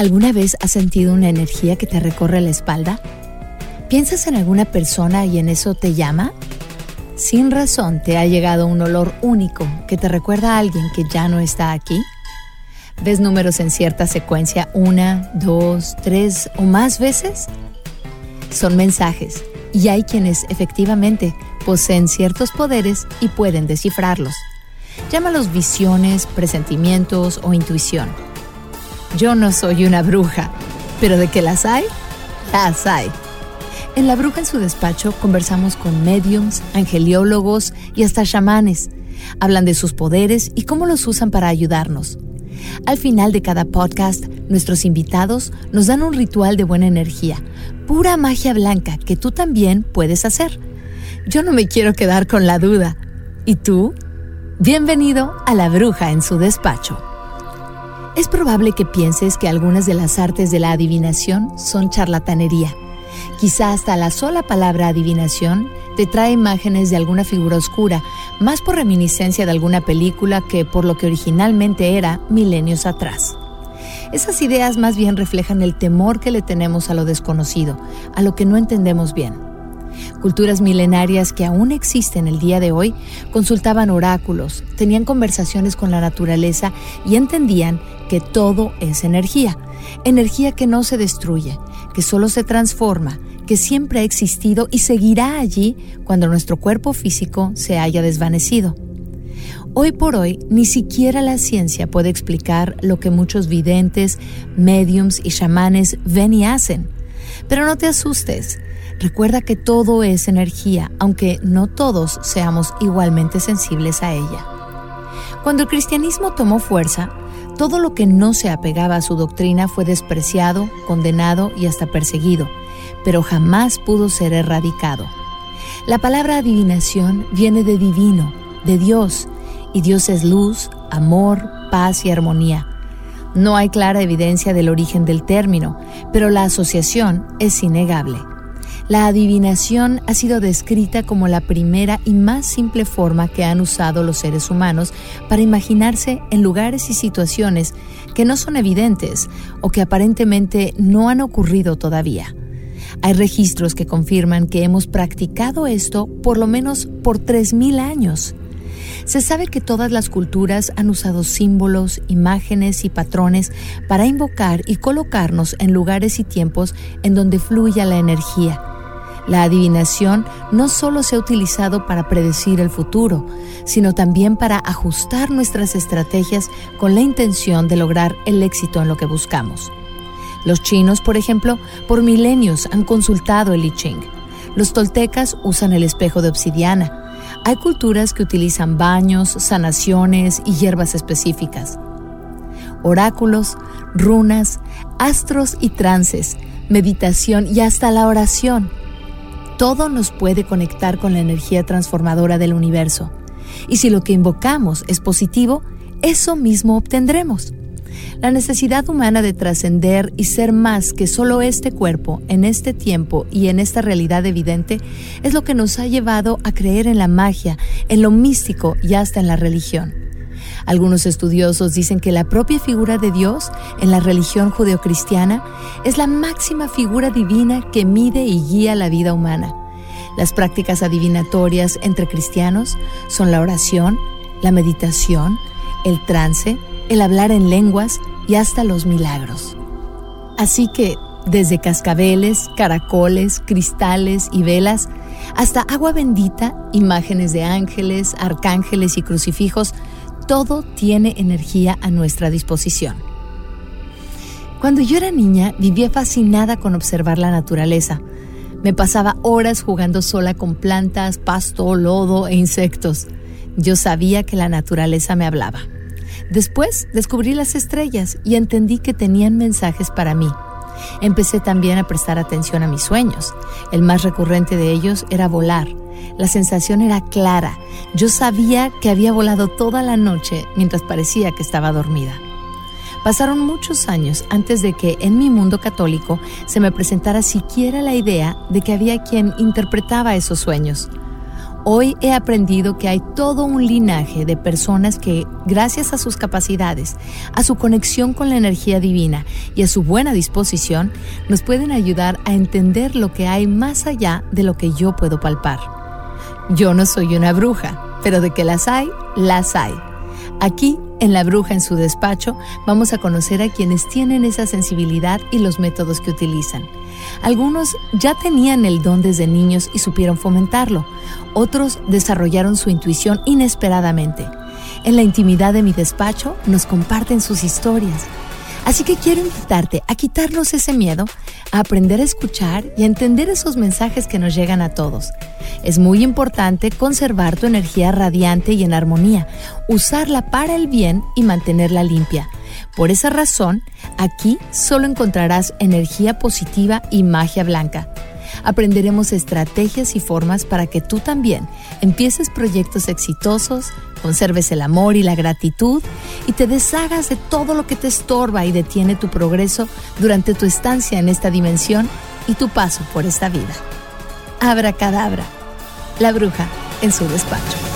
¿Alguna vez has sentido una energía que te recorre la espalda? ¿Piensas en alguna persona y en eso te llama? Sin razón te ha llegado un olor único que te recuerda a alguien que ya no está aquí. ¿Ves números en cierta secuencia una, dos, tres o más veces? Son mensajes y hay quienes efectivamente poseen ciertos poderes y pueden descifrarlos. Llámalos visiones, presentimientos o intuición. Yo no soy una bruja, pero de que las hay, las hay. En La Bruja en su despacho conversamos con mediums, angeliólogos y hasta chamanes. Hablan de sus poderes y cómo los usan para ayudarnos. Al final de cada podcast, nuestros invitados nos dan un ritual de buena energía, pura magia blanca que tú también puedes hacer. Yo no me quiero quedar con la duda. ¿Y tú? Bienvenido a La Bruja en su despacho. Es probable que pienses que algunas de las artes de la adivinación son charlatanería. Quizá hasta la sola palabra adivinación te trae imágenes de alguna figura oscura, más por reminiscencia de alguna película que por lo que originalmente era milenios atrás. Esas ideas más bien reflejan el temor que le tenemos a lo desconocido, a lo que no entendemos bien. Culturas milenarias que aún existen el día de hoy consultaban oráculos, tenían conversaciones con la naturaleza y entendían que todo es energía, energía que no se destruye, que solo se transforma, que siempre ha existido y seguirá allí cuando nuestro cuerpo físico se haya desvanecido. Hoy por hoy, ni siquiera la ciencia puede explicar lo que muchos videntes, mediums y chamanes ven y hacen. Pero no te asustes, Recuerda que todo es energía, aunque no todos seamos igualmente sensibles a ella. Cuando el cristianismo tomó fuerza, todo lo que no se apegaba a su doctrina fue despreciado, condenado y hasta perseguido, pero jamás pudo ser erradicado. La palabra adivinación viene de divino, de Dios, y Dios es luz, amor, paz y armonía. No hay clara evidencia del origen del término, pero la asociación es innegable. La adivinación ha sido descrita como la primera y más simple forma que han usado los seres humanos para imaginarse en lugares y situaciones que no son evidentes o que aparentemente no han ocurrido todavía. Hay registros que confirman que hemos practicado esto por lo menos por 3.000 años. Se sabe que todas las culturas han usado símbolos, imágenes y patrones para invocar y colocarnos en lugares y tiempos en donde fluya la energía la adivinación no solo se ha utilizado para predecir el futuro, sino también para ajustar nuestras estrategias con la intención de lograr el éxito en lo que buscamos. Los chinos, por ejemplo, por milenios han consultado el I Ching. Los toltecas usan el espejo de obsidiana. Hay culturas que utilizan baños, sanaciones y hierbas específicas. Oráculos, runas, astros y trances, meditación y hasta la oración todo nos puede conectar con la energía transformadora del universo. Y si lo que invocamos es positivo, eso mismo obtendremos. La necesidad humana de trascender y ser más que solo este cuerpo en este tiempo y en esta realidad evidente es lo que nos ha llevado a creer en la magia, en lo místico y hasta en la religión. Algunos estudiosos dicen que la propia figura de Dios en la religión judeocristiana es la máxima figura divina que mide y guía la vida humana. Las prácticas adivinatorias entre cristianos son la oración, la meditación, el trance, el hablar en lenguas y hasta los milagros. Así que, desde cascabeles, caracoles, cristales y velas, hasta agua bendita, imágenes de ángeles, arcángeles y crucifijos, todo tiene energía a nuestra disposición. Cuando yo era niña, vivía fascinada con observar la naturaleza. Me pasaba horas jugando sola con plantas, pasto, lodo e insectos. Yo sabía que la naturaleza me hablaba. Después descubrí las estrellas y entendí que tenían mensajes para mí. Empecé también a prestar atención a mis sueños. El más recurrente de ellos era volar. La sensación era clara. Yo sabía que había volado toda la noche mientras parecía que estaba dormida. Pasaron muchos años antes de que en mi mundo católico se me presentara siquiera la idea de que había quien interpretaba esos sueños. Hoy he aprendido que hay todo un linaje de personas que, gracias a sus capacidades, a su conexión con la energía divina y a su buena disposición, nos pueden ayudar a entender lo que hay más allá de lo que yo puedo palpar. Yo no soy una bruja, pero de que las hay, las hay. Aquí, en La Bruja en su despacho, vamos a conocer a quienes tienen esa sensibilidad y los métodos que utilizan. Algunos ya tenían el don desde niños y supieron fomentarlo. Otros desarrollaron su intuición inesperadamente. En la intimidad de mi despacho nos comparten sus historias. Así que quiero invitarte a quitarnos ese miedo, a aprender a escuchar y a entender esos mensajes que nos llegan a todos. Es muy importante conservar tu energía radiante y en armonía, usarla para el bien y mantenerla limpia. Por esa razón, aquí solo encontrarás energía positiva y magia blanca. Aprenderemos estrategias y formas para que tú también empieces proyectos exitosos, conserves el amor y la gratitud y te deshagas de todo lo que te estorba y detiene tu progreso durante tu estancia en esta dimensión y tu paso por esta vida. Abra cadabra, la bruja en su despacho.